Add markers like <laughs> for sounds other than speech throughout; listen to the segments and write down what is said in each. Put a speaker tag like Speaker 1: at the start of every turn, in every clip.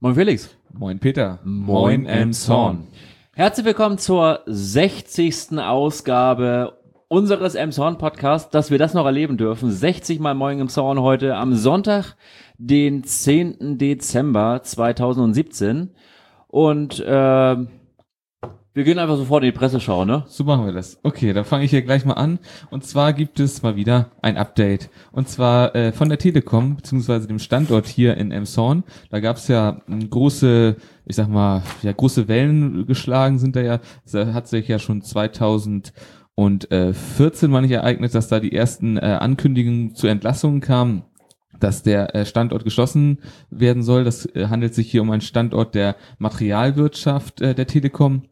Speaker 1: Moin Felix.
Speaker 2: Moin Peter.
Speaker 1: Moin Emshorn. Herzlich willkommen zur 60. Ausgabe unseres Emshorn Podcasts, dass wir das noch erleben dürfen. 60 mal Moin Emshorn heute am Sonntag, den 10. Dezember 2017. Und äh, wir gehen einfach sofort in die Presseschau, ne?
Speaker 2: So machen wir das. Okay, dann fange ich hier gleich mal an. Und zwar gibt es mal wieder ein Update. Und zwar äh, von der Telekom, beziehungsweise dem Standort hier in Emshorn. Da gab es ja m, große, ich sag mal, ja, große Wellen geschlagen sind da ja. Das hat sich ja schon 2014 mal nicht ereignet, dass da die ersten äh, Ankündigungen zu Entlassungen kamen dass der äh, Standort geschlossen werden soll. Das äh, handelt sich hier um einen Standort der Materialwirtschaft äh, der Telekom.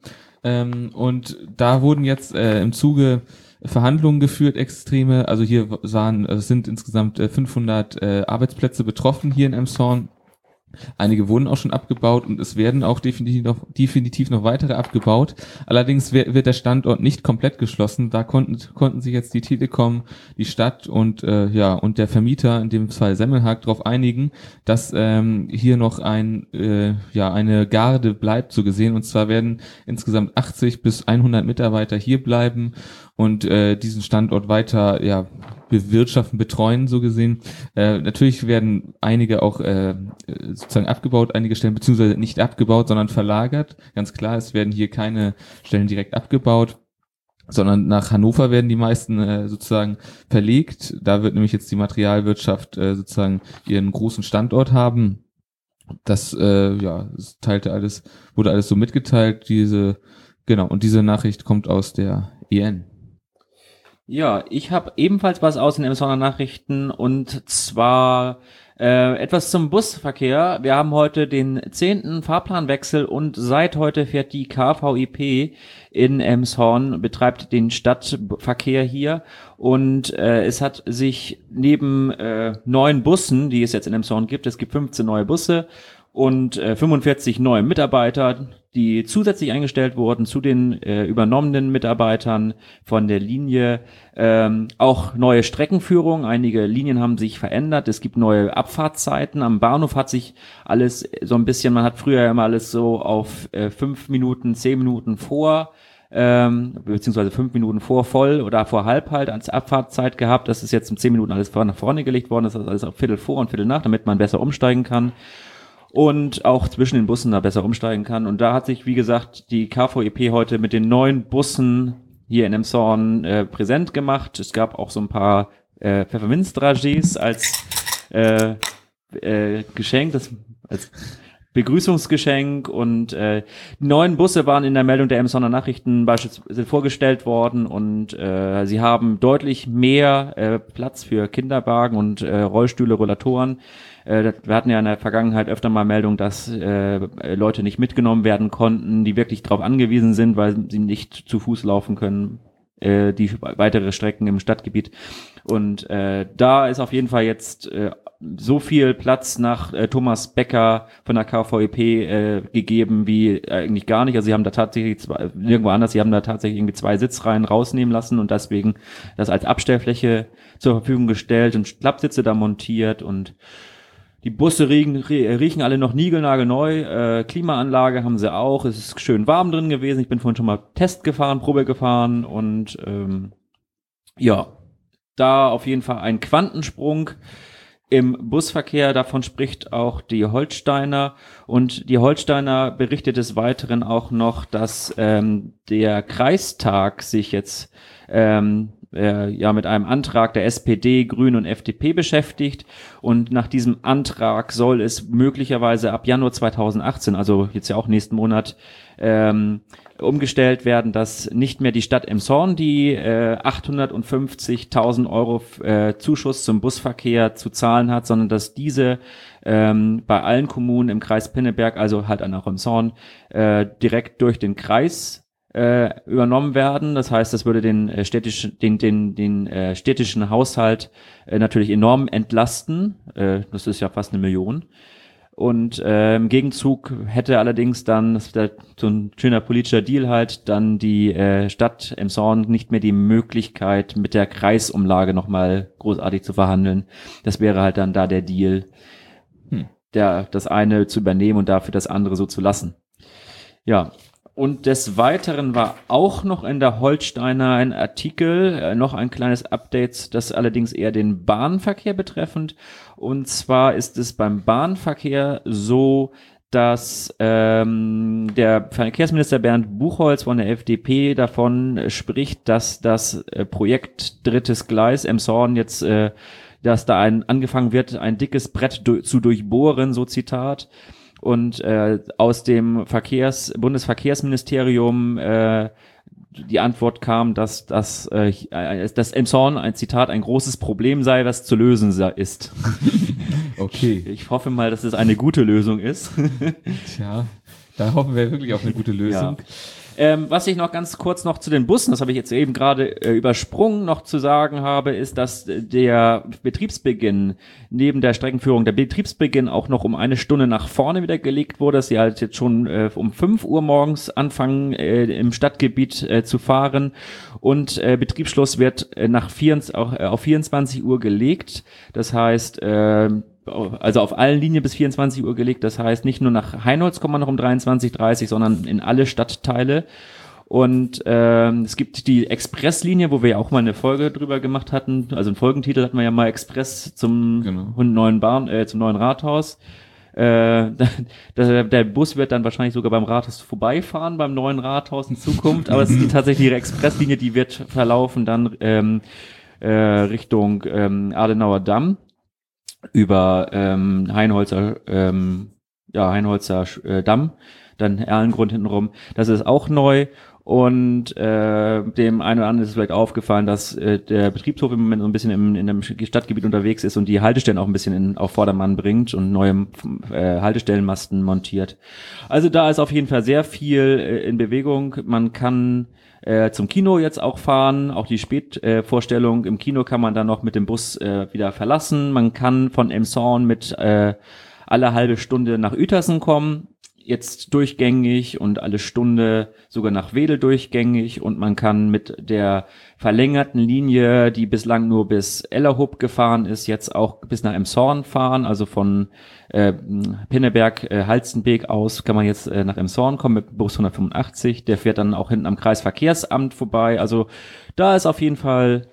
Speaker 2: Ähm, und da wurden jetzt äh, im Zuge Verhandlungen geführt, extreme. Also hier waren, also es sind insgesamt äh, 500 äh, Arbeitsplätze betroffen hier in Emshorn. Einige wurden auch schon abgebaut und es werden auch definitiv noch, definitiv noch weitere abgebaut. Allerdings wird der Standort nicht komplett geschlossen. Da konnten, konnten sich jetzt die Telekom, die Stadt und, äh, ja, und der Vermieter, in dem Fall Semmelhag, darauf einigen, dass ähm, hier noch ein, äh, ja, eine Garde bleibt, so gesehen. Und zwar werden insgesamt 80 bis 100 Mitarbeiter hier bleiben und äh, diesen Standort weiter ja, bewirtschaften, betreuen, so gesehen. Äh, natürlich werden einige auch äh, sozusagen abgebaut, einige Stellen, beziehungsweise nicht abgebaut, sondern verlagert. Ganz klar, es werden hier keine Stellen direkt abgebaut sondern nach Hannover werden die meisten äh, sozusagen verlegt. Da wird nämlich jetzt die Materialwirtschaft äh, sozusagen ihren großen Standort haben. Das äh, ja, teilte alles, wurde alles so mitgeteilt. Diese genau und diese Nachricht kommt aus der EN.
Speaker 1: Ja, ich habe ebenfalls was aus den Emsonner Nachrichten und zwar äh, etwas zum Busverkehr. Wir haben heute den zehnten Fahrplanwechsel und seit heute fährt die KVIP in Emshorn, betreibt den Stadtverkehr hier und äh, es hat sich neben äh, neun Bussen, die es jetzt in Emshorn gibt, es gibt 15 neue Busse und äh, 45 neue Mitarbeiter, die zusätzlich eingestellt wurden zu den äh, übernommenen Mitarbeitern von der Linie. Ähm, auch neue Streckenführung. Einige Linien haben sich verändert. Es gibt neue Abfahrtszeiten. Am Bahnhof hat sich alles so ein bisschen, man hat früher immer alles so auf äh, fünf Minuten, zehn Minuten vor ähm, beziehungsweise fünf Minuten vor voll oder vor halb halt als Abfahrtzeit gehabt. Das ist jetzt um zehn Minuten alles nach vorne gelegt worden. Das ist alles auf Viertel vor und Viertel nach, damit man besser umsteigen kann und auch zwischen den Bussen da besser umsteigen kann. Und da hat sich, wie gesagt, die KVEP heute mit den neuen Bussen hier in Emshorn äh, präsent gemacht. Es gab auch so ein paar äh, Pfefferminzdragés als äh, äh, Geschenk, das als Begrüßungsgeschenk und äh, die neuen Busse waren in der Meldung der Emsonner Nachrichten beispielsweise vorgestellt worden und äh, sie haben deutlich mehr äh, Platz für Kinderwagen und äh, Rollstühle, Rollatoren. Äh, wir hatten ja in der Vergangenheit öfter mal Meldung, dass äh, Leute nicht mitgenommen werden konnten, die wirklich darauf angewiesen sind, weil sie nicht zu Fuß laufen können, äh, die weitere Strecken im Stadtgebiet. Und äh, da ist auf jeden Fall jetzt äh, so viel Platz nach äh, Thomas Becker von der KVEP äh, gegeben wie eigentlich gar nicht. Also sie haben da tatsächlich zwei, nirgendwo anders, sie haben da tatsächlich irgendwie zwei Sitzreihen rausnehmen lassen und deswegen das als Abstellfläche zur Verfügung gestellt und Klappsitze da montiert und die Busse riechen, riechen alle noch niegelnagelneu. Äh, Klimaanlage haben sie auch. Es ist schön warm drin gewesen. Ich bin vorhin schon mal Test gefahren, Probe gefahren und ähm, ja, da auf jeden Fall ein Quantensprung im Busverkehr. Davon spricht auch die Holsteiner. Und die Holsteiner berichtet des Weiteren auch noch, dass ähm, der Kreistag sich jetzt ähm, äh, ja mit einem Antrag der SPD, Grünen und FDP beschäftigt. Und nach diesem Antrag soll es möglicherweise ab Januar 2018, also jetzt ja auch nächsten Monat, ähm, umgestellt werden, dass nicht mehr die Stadt Emshorn die äh, 850.000 Euro äh, Zuschuss zum Busverkehr zu zahlen hat, sondern dass diese ähm, bei allen Kommunen im Kreis Pinneberg, also halt an auch Emshorn, äh, direkt durch den Kreis äh, übernommen werden. Das heißt, das würde den äh, städtischen, den, den, den äh, städtischen Haushalt äh, natürlich enorm entlasten. Äh, das ist ja fast eine Million. Und äh, im Gegenzug hätte allerdings dann, das ist so ein schöner politischer Deal halt, dann die äh, Stadt Emshorn nicht mehr die Möglichkeit, mit der Kreisumlage nochmal großartig zu verhandeln. Das wäre halt dann da der Deal. Hm. der, das eine zu übernehmen und dafür das andere so zu lassen. Ja, und des Weiteren war auch noch in der Holsteiner ein Artikel, äh, noch ein kleines Update, das allerdings eher den Bahnverkehr betreffend. Und zwar ist es beim Bahnverkehr so, dass ähm, der Verkehrsminister Bernd Buchholz von der FDP davon spricht, dass das äh, Projekt drittes Gleis Emshorn jetzt, äh, dass da ein angefangen wird, ein dickes Brett du zu durchbohren, so Zitat und äh, aus dem Verkehrs Bundesverkehrsministerium äh, die Antwort kam, dass dass, äh, dass Emshorn ein Zitat ein großes Problem sei, was zu lösen ist. <laughs>
Speaker 2: Okay.
Speaker 1: Ich hoffe mal, dass es eine gute Lösung ist.
Speaker 2: Tja, da hoffen wir wirklich auf eine gute Lösung.
Speaker 1: Ja. Ähm, was ich noch ganz kurz noch zu den Bussen, das habe ich jetzt eben gerade äh, übersprungen, noch zu sagen habe, ist, dass der Betriebsbeginn neben der Streckenführung, der Betriebsbeginn auch noch um eine Stunde nach vorne wieder gelegt wurde, dass sie halt jetzt schon äh, um 5 Uhr morgens anfangen, äh, im Stadtgebiet äh, zu fahren und äh, Betriebsschluss wird äh, nach 24, auch, äh, auf 24 Uhr gelegt. Das heißt, äh, also auf allen Linien bis 24 Uhr gelegt. Das heißt, nicht nur nach Heinholz kommt man noch um 23.30 sondern in alle Stadtteile. Und ähm, es gibt die Expresslinie, wo wir ja auch mal eine Folge drüber gemacht hatten. Also einen Folgentitel hatten wir ja mal Express zum genau. neuen Bahn, äh, zum neuen Rathaus. Äh, <laughs> der, der Bus wird dann wahrscheinlich sogar beim Rathaus vorbeifahren, beim neuen Rathaus in Zukunft. Aber es ist die <laughs> tatsächlich ihre Expresslinie, die wird verlaufen dann ähm, äh, Richtung ähm, Adenauer Damm über ähm, Heinholzer, ähm, ja, Heinholzer äh, Damm, dann Erlengrund hintenrum. Das ist auch neu. Und äh, dem einen oder anderen ist vielleicht aufgefallen, dass äh, der Betriebshof im Moment so ein bisschen im, in dem Stadtgebiet unterwegs ist und die Haltestellen auch ein bisschen in, auf Vordermann bringt und neue äh, Haltestellenmasten montiert. Also da ist auf jeden Fall sehr viel äh, in Bewegung. Man kann äh, zum Kino jetzt auch fahren. Auch die Spätvorstellung äh, im Kino kann man dann noch mit dem Bus äh, wieder verlassen. Man kann von Emshorn mit äh, alle halbe Stunde nach Uetersen kommen jetzt durchgängig und alle Stunde sogar nach Wedel durchgängig und man kann mit der verlängerten Linie, die bislang nur bis Ellerhub gefahren ist, jetzt auch bis nach Emshorn fahren, also von äh, Pinneberg, äh, Halstenbeek aus kann man jetzt äh, nach Emshorn kommen mit Bus 185, der fährt dann auch hinten am Kreisverkehrsamt vorbei, also da ist auf jeden Fall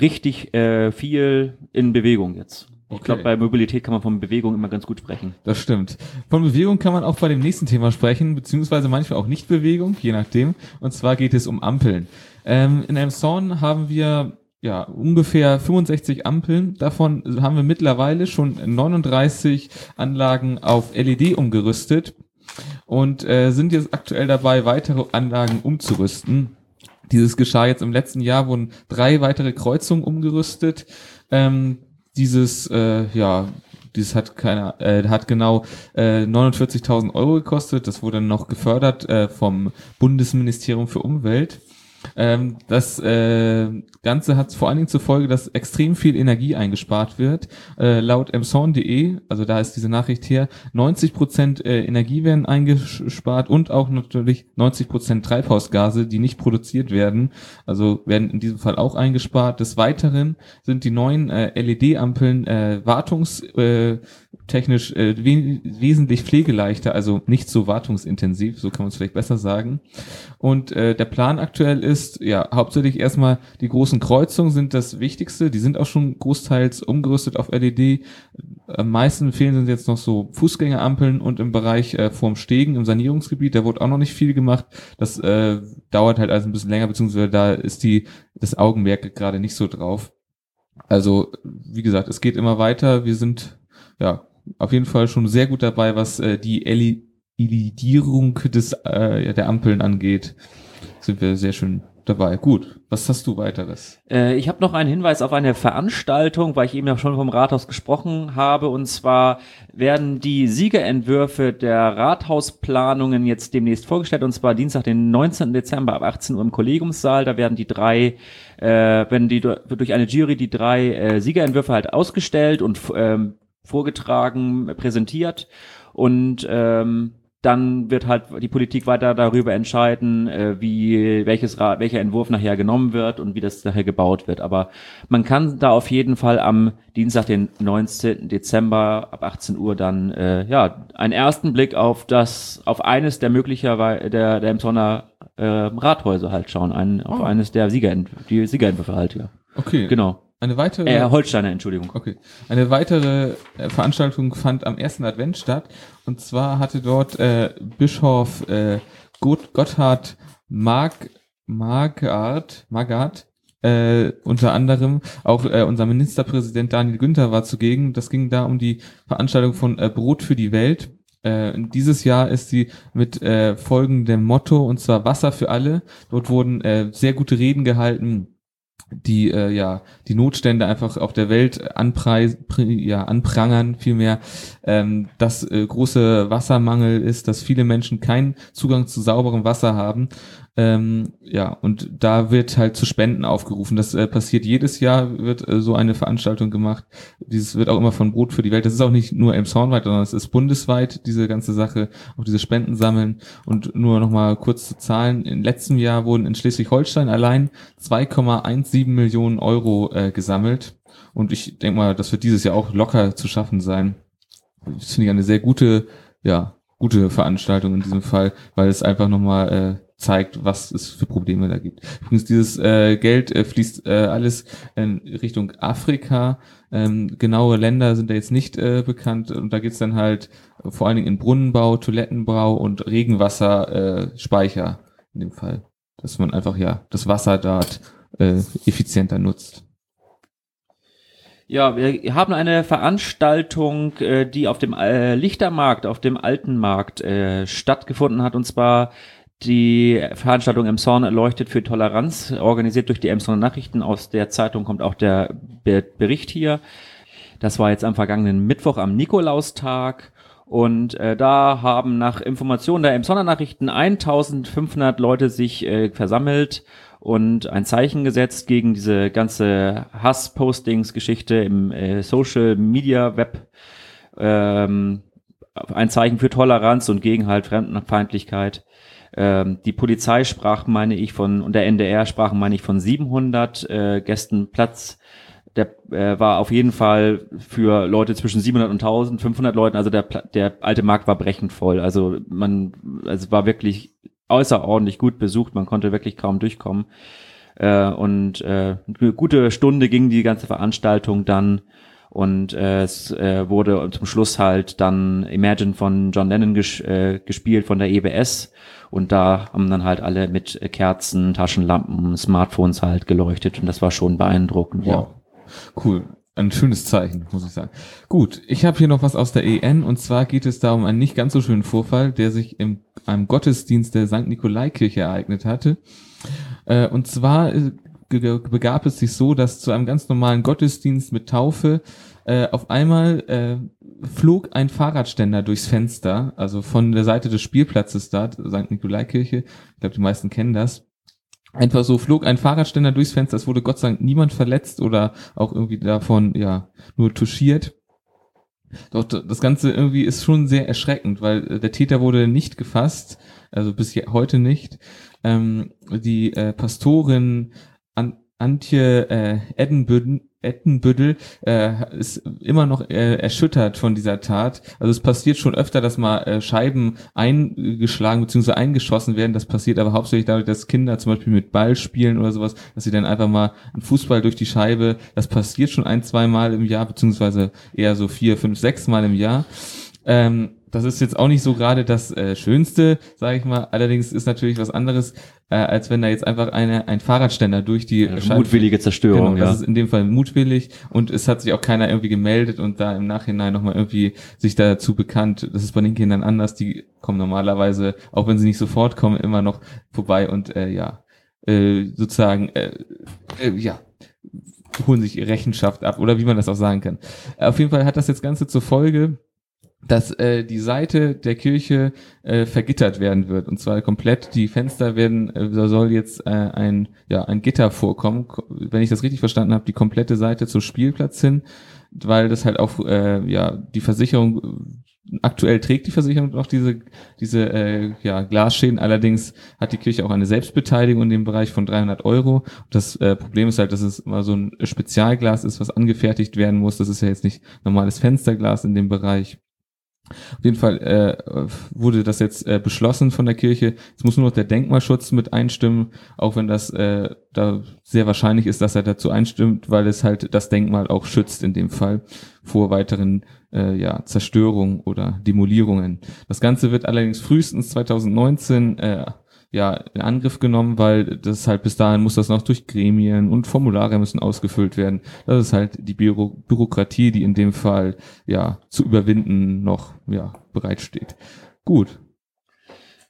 Speaker 1: richtig äh, viel in Bewegung jetzt. Ich glaube, bei Mobilität kann man von Bewegung immer ganz gut sprechen.
Speaker 2: Das stimmt. Von Bewegung kann man auch bei dem nächsten Thema sprechen, beziehungsweise manchmal auch nicht Bewegung, je nachdem. Und zwar geht es um Ampeln. Ähm, in einem Zorn haben wir ja ungefähr 65 Ampeln. Davon haben wir mittlerweile schon 39 Anlagen auf LED umgerüstet und äh, sind jetzt aktuell dabei, weitere Anlagen umzurüsten. Dieses geschah jetzt im letzten Jahr, wurden drei weitere Kreuzungen umgerüstet. Ähm, dieses, äh, ja, dieses hat keiner, äh, hat genau äh, 49.000 Euro gekostet. Das wurde dann noch gefördert äh, vom Bundesministerium für Umwelt. Ähm, das äh, Ganze hat vor allen Dingen zur Folge, dass extrem viel Energie eingespart wird. Äh, laut emson.de, also da ist diese Nachricht her, 90 Prozent äh, Energie werden eingespart und auch natürlich 90 Prozent Treibhausgase, die nicht produziert werden, also werden in diesem Fall auch eingespart. Des Weiteren sind die neuen äh, LED-Ampeln äh, wartungs äh, äh, we wesentlich pflegeleichter, also nicht so wartungsintensiv, so kann man es vielleicht besser sagen. Und äh, der Plan aktuell ist, ja, hauptsächlich erstmal die großen Kreuzungen sind das Wichtigste, die sind auch schon großteils umgerüstet auf LED. Am meisten fehlen sind jetzt noch so Fußgängerampeln und im Bereich äh, vorm Stegen, im Sanierungsgebiet, da wurde auch noch nicht viel gemacht. Das äh, dauert halt also ein bisschen länger, beziehungsweise da ist die das Augenmerk gerade nicht so drauf. Also, wie gesagt, es geht immer weiter. Wir sind ja auf jeden Fall schon sehr gut dabei, was äh, die Elidierung des äh, der Ampeln angeht. Sind wir sehr schön dabei. Gut, was hast du weiteres?
Speaker 1: Äh, ich habe noch einen Hinweis auf eine Veranstaltung, weil ich eben ja schon vom Rathaus gesprochen habe. Und zwar werden die Siegerentwürfe der Rathausplanungen jetzt demnächst vorgestellt. Und zwar Dienstag, den 19. Dezember ab 18 Uhr im Kollegiumssaal. Da werden die drei, äh, werden die durch eine Jury die drei äh, Siegerentwürfe halt ausgestellt und ähm, vorgetragen, präsentiert und ähm, dann wird halt die Politik weiter darüber entscheiden, äh, wie welches welcher Entwurf nachher genommen wird und wie das nachher gebaut wird. Aber man kann da auf jeden Fall am Dienstag, den 19. Dezember ab 18 Uhr dann äh, ja einen ersten Blick auf das auf eines der möglicherweise der der Emsonner äh, Rathäuser halt schauen, ein, auf
Speaker 2: Oh.
Speaker 1: eines der Sieger die Siegerentwürfe halt ja.
Speaker 2: Okay.
Speaker 1: Genau.
Speaker 2: Eine weitere.
Speaker 1: Äh, Holsteiner, Entschuldigung.
Speaker 2: Okay. Eine weitere äh, Veranstaltung fand am ersten Advent statt. Und zwar hatte dort äh, Bischof äh, Gott, Gotthard Mark, Margard, Margard äh, unter anderem auch äh, unser Ministerpräsident Daniel Günther war zugegen. Das ging da um die Veranstaltung von äh, Brot für die Welt. Äh, dieses Jahr ist sie mit äh, folgendem Motto, und zwar Wasser für alle. Dort wurden äh, sehr gute Reden gehalten die äh, ja die Notstände einfach auf der Welt anpreis, ja, anprangern vielmehr, ähm, dass äh, große Wassermangel ist, dass viele Menschen keinen Zugang zu sauberem Wasser haben. Ähm, ja, und da wird halt zu Spenden aufgerufen. Das äh, passiert jedes Jahr, wird äh, so eine Veranstaltung gemacht. Dieses wird auch immer von Brot für die Welt. Das ist auch nicht nur Elmshornweit, sondern es ist bundesweit, diese ganze Sache, auch diese Spenden sammeln. Und nur noch mal kurz zu Zahlen. Im letzten Jahr wurden in Schleswig-Holstein allein 2,17 Millionen Euro äh, gesammelt. Und ich denke mal, das wird dieses Jahr auch locker zu schaffen sein. Das finde ich eine sehr gute, ja, gute Veranstaltung in diesem Fall, weil es einfach nochmal äh, zeigt, was es für Probleme da gibt. Übrigens, dieses äh, Geld äh, fließt äh, alles in Richtung Afrika. Ähm, genaue Länder sind da jetzt nicht äh, bekannt und da geht's dann halt vor allen Dingen in Brunnenbau, Toilettenbau und Regenwasserspeicher äh, in dem Fall. Dass man einfach ja das Wasser dort äh, effizienter nutzt.
Speaker 1: Ja, wir haben eine Veranstaltung, äh, die auf dem äh, Lichtermarkt, auf dem alten Markt äh, stattgefunden hat, und zwar die Veranstaltung Emshorn erleuchtet für Toleranz, organisiert durch die Emshorner Nachrichten. Aus der Zeitung kommt auch der Be Bericht hier. Das war jetzt am vergangenen Mittwoch am Nikolaustag. Und äh, da haben nach Informationen der Emsonner Nachrichten 1500 Leute sich äh, versammelt und ein Zeichen gesetzt gegen diese ganze Hass-Postings-Geschichte im äh, Social Media Web. Ähm, ein Zeichen für Toleranz und gegen halt Fremdenfeindlichkeit. Ähm, die Polizei sprach, meine ich, von, und der NDR sprach, meine ich, von 700 äh, Gästen Platz. Der äh, war auf jeden Fall für Leute zwischen 700 und 1500 Leuten, also der, der alte Markt war brechend voll. Also man, also war wirklich außerordentlich gut besucht, man konnte wirklich kaum durchkommen. Äh, und äh, eine gute Stunde ging die ganze Veranstaltung dann und äh, es äh, wurde zum Schluss halt dann Imagine von John Lennon ges äh, gespielt von der EBS und da haben dann halt alle mit Kerzen, Taschenlampen, Smartphones halt geleuchtet und das war schon beeindruckend. Ja.
Speaker 2: Wow. Cool. Ein schönes Zeichen, muss ich sagen. Gut, ich habe hier noch was aus der EN und zwar geht es da um einen nicht ganz so schönen Vorfall, der sich in einem Gottesdienst der St. Nikolaikirche ereignet hatte. Äh, und zwar äh, begab es sich so, dass zu einem ganz normalen Gottesdienst mit Taufe äh, auf einmal äh, flog ein Fahrradständer durchs Fenster, also von der Seite des Spielplatzes da, St. Nikolaikirche. Ich glaube, die meisten kennen das. Einfach so flog ein Fahrradständer durchs Fenster. Es wurde Gott sei Dank niemand verletzt oder auch irgendwie davon, ja, nur touchiert. Doch das Ganze irgendwie ist schon sehr erschreckend, weil äh, der Täter wurde nicht gefasst, also bis heute nicht. Ähm, die äh, Pastorin Antje äh, Eddenbüdden, Ettenbüttel äh, ist immer noch äh, erschüttert von dieser Tat. Also es passiert schon öfter, dass mal äh, Scheiben eingeschlagen bzw. eingeschossen werden. Das passiert aber hauptsächlich dadurch, dass Kinder zum Beispiel mit Ball spielen oder sowas, dass sie dann einfach mal einen Fußball durch die Scheibe, das passiert schon ein, zwei Mal im Jahr, beziehungsweise eher so vier, fünf, sechs Mal im Jahr. Ähm, das ist jetzt auch nicht so gerade das äh, Schönste, sage ich mal. Allerdings ist natürlich was anderes, äh, als wenn da jetzt einfach eine, ein Fahrradständer durch die Scheibe-
Speaker 1: Mutwillige Zerstörung,
Speaker 2: Genau,
Speaker 1: ja.
Speaker 2: das ist in dem Fall mutwillig und es hat sich auch keiner irgendwie gemeldet und da im Nachhinein nochmal irgendwie sich dazu bekannt. Das ist bei den Kindern anders, die kommen normalerweise, auch wenn sie nicht sofort kommen, immer noch vorbei und äh, ja, äh, sozusagen, äh, äh, ja, holen sich Rechenschaft ab oder wie man das auch sagen kann. Auf jeden Fall hat das jetzt Ganze zur Folge, dass äh, die Seite der Kirche äh, vergittert werden wird und zwar komplett die Fenster werden äh, da soll jetzt äh, ein ja ein Gitter vorkommen ko- wenn ich das richtig verstanden habe die komplette Seite zum Spielplatz hin weil das halt auch äh, ja die Versicherung aktuell trägt die Versicherung noch diese, diese äh, ja, Glasschäden. Allerdings hat die Kirche auch eine Selbstbeteiligung in dem Bereich von 300 Euro. Das äh, Problem ist halt, dass es immer so ein Spezialglas ist, was angefertigt werden muss. Das ist ja jetzt nicht normales Fensterglas in dem Bereich. Auf jeden Fall äh, wurde das jetzt äh, beschlossen von der Kirche. Es muss nur noch der Denkmalschutz mit einstimmen, auch wenn das äh, da sehr wahrscheinlich ist, dass er dazu einstimmt, weil es halt das Denkmal auch schützt in dem Fall vor weiteren äh, ja, Zerstörungen oder Demolierungen. Das Ganze wird allerdings frühestens 2019 äh, ja in Angriff genommen, weil das halt bis dahin muss das noch durch Gremien und Formulare müssen ausgefüllt werden. Das ist halt die Büro Bürokratie, die in dem Fall ja zu überwinden noch ja bereitsteht. Gut.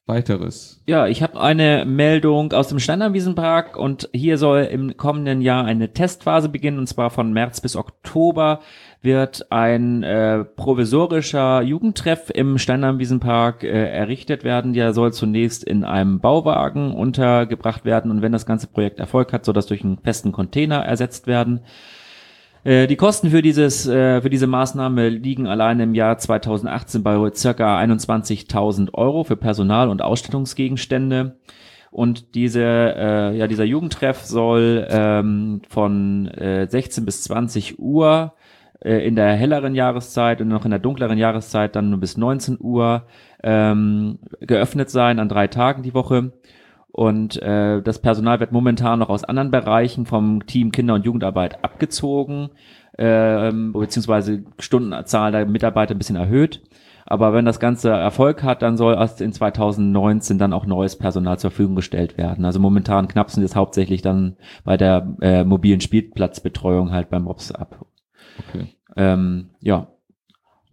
Speaker 2: Weiteres.
Speaker 1: Ja, ich habe eine Meldung aus dem Steinernwiesenpark und hier soll im kommenden Jahr eine Testphase beginnen und zwar von März bis Oktober wird ein äh, provisorischer Jugendtreff im Steinheimwiesenpark äh, errichtet werden. Der soll zunächst in einem Bauwagen untergebracht werden und wenn das ganze Projekt Erfolg hat, soll das durch einen festen Container ersetzt werden. Äh, die Kosten für dieses äh, für diese Maßnahme liegen allein im Jahr 2018 bei circa 21.000 Euro für Personal und Ausstattungsgegenstände. Und diese, äh, ja, dieser Jugendtreff soll ähm, von äh, 16 bis 20 Uhr äh, in der helleren Jahreszeit und noch in der dunkleren Jahreszeit dann nur bis 19 Uhr ähm, geöffnet sein an drei Tagen die Woche. Und äh, das Personal wird momentan noch aus anderen Bereichen vom Team Kinder- und Jugendarbeit abgezogen, ähm, beziehungsweise Stundenzahl der Mitarbeiter ein bisschen erhöht. Aber wenn das Ganze Erfolg hat, dann soll erst in 2019 dann auch neues Personal zur Verfügung gestellt werden. Also momentan knapsen wir es hauptsächlich dann bei der äh, mobilen Spielplatzbetreuung halt beim Mops ab. Okay. Ähm, ja,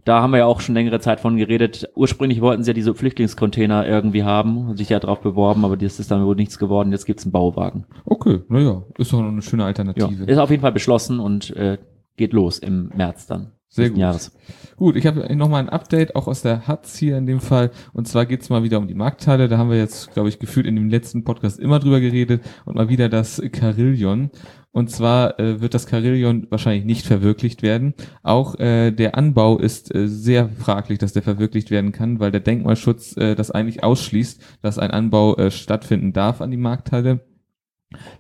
Speaker 1: da haben wir ja auch schon längere Zeit von geredet. Ursprünglich wollten sie ja diese Flüchtlingscontainer irgendwie haben und sich ja darauf beworben, aber das ist dann wohl nichts geworden. Jetzt gibt's einen Bauwagen.
Speaker 2: Okay, naja, ist doch eine schöne Alternative.
Speaker 1: Ja, ist auf jeden Fall beschlossen und äh, geht los im März dann.
Speaker 2: Sehr gut. Jahres. Gut, ich habe noch mal ein Update, auch aus der Hatz hier in dem Fall. Und zwar geht's mal wieder um die Marktteile. Da haben wir jetzt, glaube ich, gefühlt in dem letzten Podcast immer drüber geredet. Und mal wieder das Carillion. Und zwar äh, wird das Carillion wahrscheinlich nicht verwirklicht werden. Auch äh, der Anbau ist äh, sehr fraglich, dass der verwirklicht werden kann, weil der Denkmalschutz äh, das eigentlich ausschließt, dass ein Anbau äh, stattfinden darf an die Markthalle.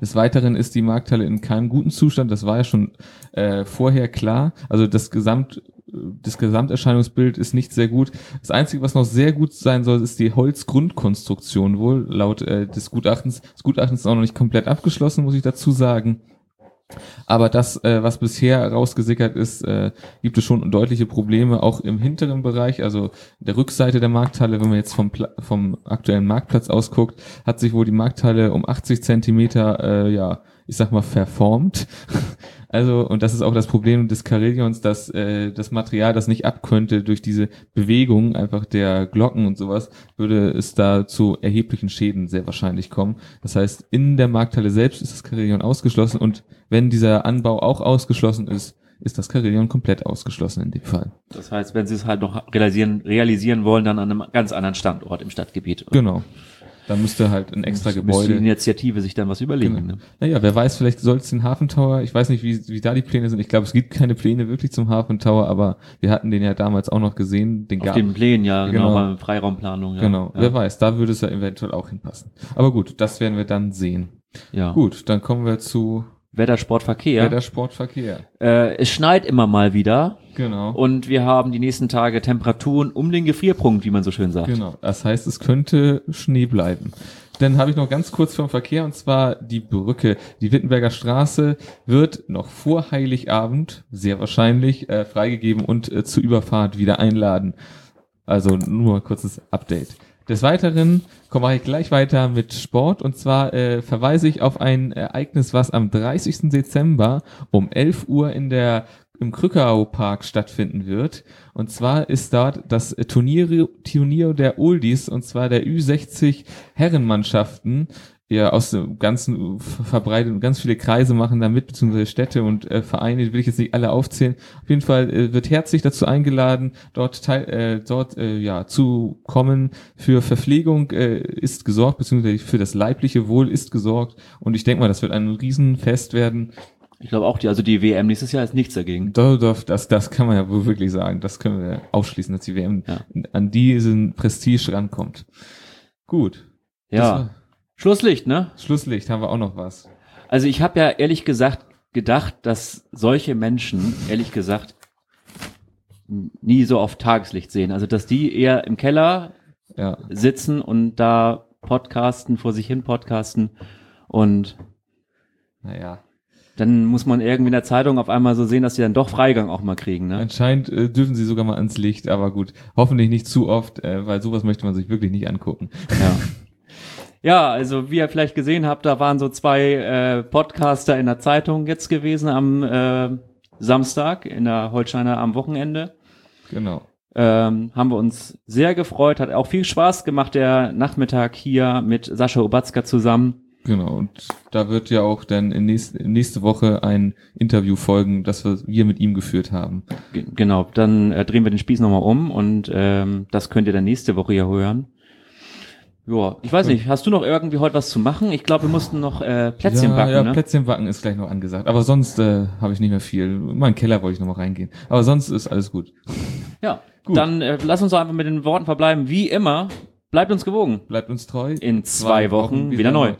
Speaker 2: Des Weiteren ist die Markthalle in keinem guten Zustand. Das war ja schon äh, vorher klar. Also das Gesamt das Gesamterscheinungsbild ist nicht sehr gut. Das Einzige, was noch sehr gut sein soll, ist die Holzgrundkonstruktion wohl, laut äh, des Gutachtens. Das Gutachten ist auch noch nicht komplett abgeschlossen, muss ich dazu sagen. Aber das, äh, was bisher rausgesickert ist, äh, gibt es schon deutliche Probleme, auch im hinteren Bereich, also der Rückseite der Markthalle, wenn man jetzt vom, Pla vom aktuellen Marktplatz ausguckt, hat sich wohl die Markthalle um 80 Zentimeter, äh, ja, ich sag mal, verformt. <laughs> Also, und das ist auch das Problem des Carillions, dass äh, das Material das nicht abkönnte durch diese Bewegung einfach der Glocken und sowas, würde es da zu erheblichen Schäden sehr wahrscheinlich kommen. Das heißt, in der Markthalle selbst ist das Carillion ausgeschlossen und wenn dieser Anbau auch ausgeschlossen ist, ist das Carillion komplett ausgeschlossen in dem Fall.
Speaker 1: Das heißt, wenn sie es halt noch realisieren, realisieren wollen, dann an einem ganz anderen Standort im Stadtgebiet.
Speaker 2: Genau. Da müsste halt ein extra Gebäude.
Speaker 1: die Initiative sich dann was überlegen. Genau.
Speaker 2: Ne? Naja, wer weiß, vielleicht soll es den Hafentower, ich weiß nicht, wie, wie da die Pläne sind. Ich glaube, es gibt keine Pläne wirklich zum Hafentower, aber wir hatten den ja damals auch noch gesehen. Den
Speaker 1: Auf den Plänen, ja, genau, genau Freiraumplanung. Ja.
Speaker 2: Genau, ja. wer weiß, da würde es ja eventuell auch hinpassen. Aber gut, das werden wir dann sehen. Ja. Gut, dann kommen wir zu
Speaker 1: Wettersportverkehr.
Speaker 2: Wettersportverkehr.
Speaker 1: Äh, es schneit immer mal wieder.
Speaker 2: Genau.
Speaker 1: Und wir haben die nächsten Tage Temperaturen um den Gefrierpunkt, wie man so schön sagt.
Speaker 2: Genau. Das heißt, es könnte Schnee bleiben. Dann habe ich noch ganz kurz vom Verkehr und zwar die Brücke. Die Wittenberger Straße wird noch vor Heiligabend sehr wahrscheinlich äh, freigegeben und äh, zur Überfahrt wieder einladen. Also nur kurzes Update. Des Weiteren komme ich gleich weiter mit Sport und zwar äh, verweise ich auf ein Ereignis, was am 30. Dezember um 11 Uhr in der im Krückau Park stattfinden wird. Und zwar ist dort das Turnier, Turnier der Oldies und zwar der Ü60 Herrenmannschaften ja aus dem ganzen verbreitet und ganz viele Kreise machen da mit, beziehungsweise Städte und äh, Vereine, die will ich jetzt nicht alle aufzählen. Auf jeden Fall äh, wird herzlich dazu eingeladen, dort teil, äh, dort äh, ja zu kommen. Für Verpflegung äh, ist gesorgt, beziehungsweise für das leibliche Wohl ist gesorgt. Und ich denke mal, das wird ein Riesenfest werden.
Speaker 1: Ich glaube auch, die, also die WM nächstes Jahr ist nichts dagegen.
Speaker 2: Doch, das, das kann man ja wohl wirklich sagen. Das können wir ausschließen, dass die WM
Speaker 1: Ja.
Speaker 2: an diesen Prestige rankommt. Gut. Das
Speaker 1: Ja. Schlusslicht, ne?
Speaker 2: Schlusslicht haben wir auch noch was.
Speaker 1: Also ich habe ja ehrlich gesagt gedacht, dass solche Menschen, ehrlich gesagt, nie so auf Tageslicht sehen. Also dass die eher im Keller
Speaker 2: Ja.
Speaker 1: sitzen und da podcasten, vor sich hin podcasten und
Speaker 2: Naja.
Speaker 1: dann muss man irgendwie in der Zeitung auf einmal so sehen, dass sie dann doch Freigang auch mal kriegen. Ne?
Speaker 2: Anscheinend äh, dürfen sie sogar mal ans Licht, aber gut. Hoffentlich nicht zu oft, äh, weil sowas möchte man sich wirklich nicht angucken.
Speaker 1: Ja. <laughs> Ja, also wie ihr vielleicht gesehen habt, da waren so zwei äh, Podcaster in der Zeitung jetzt gewesen am äh, Samstag in der Holsteiner am Wochenende.
Speaker 2: Genau.
Speaker 1: Ähm, haben wir uns sehr gefreut, hat auch viel Spaß gemacht, der Nachmittag hier mit Sascha Obatzka zusammen.
Speaker 2: Genau. Und da wird ja auch dann in nächste, nächste Woche ein Interview folgen, das wir, wir mit ihm geführt haben.
Speaker 1: G genau, dann äh, drehen wir den Spieß nochmal um und ähm, das könnt ihr dann nächste Woche hier hören. Ja, ich weiß nicht, hast du noch irgendwie heute was zu machen? Ich glaube, wir mussten noch äh, Plätzchen
Speaker 2: ja,
Speaker 1: backen,
Speaker 2: ja,
Speaker 1: ne?
Speaker 2: Plätzchen backen ist gleich noch angesagt. Aber sonst äh, habe ich nicht mehr viel. In meinen Keller wollte ich noch mal reingehen. Aber sonst ist alles gut.
Speaker 1: Ja, <laughs>
Speaker 2: Gut.
Speaker 1: dann äh, lass uns doch einfach mit den Worten verbleiben. Wie immer, bleibt uns gewogen.
Speaker 2: Bleibt uns treu.
Speaker 1: In zwei Wochen wieder neu.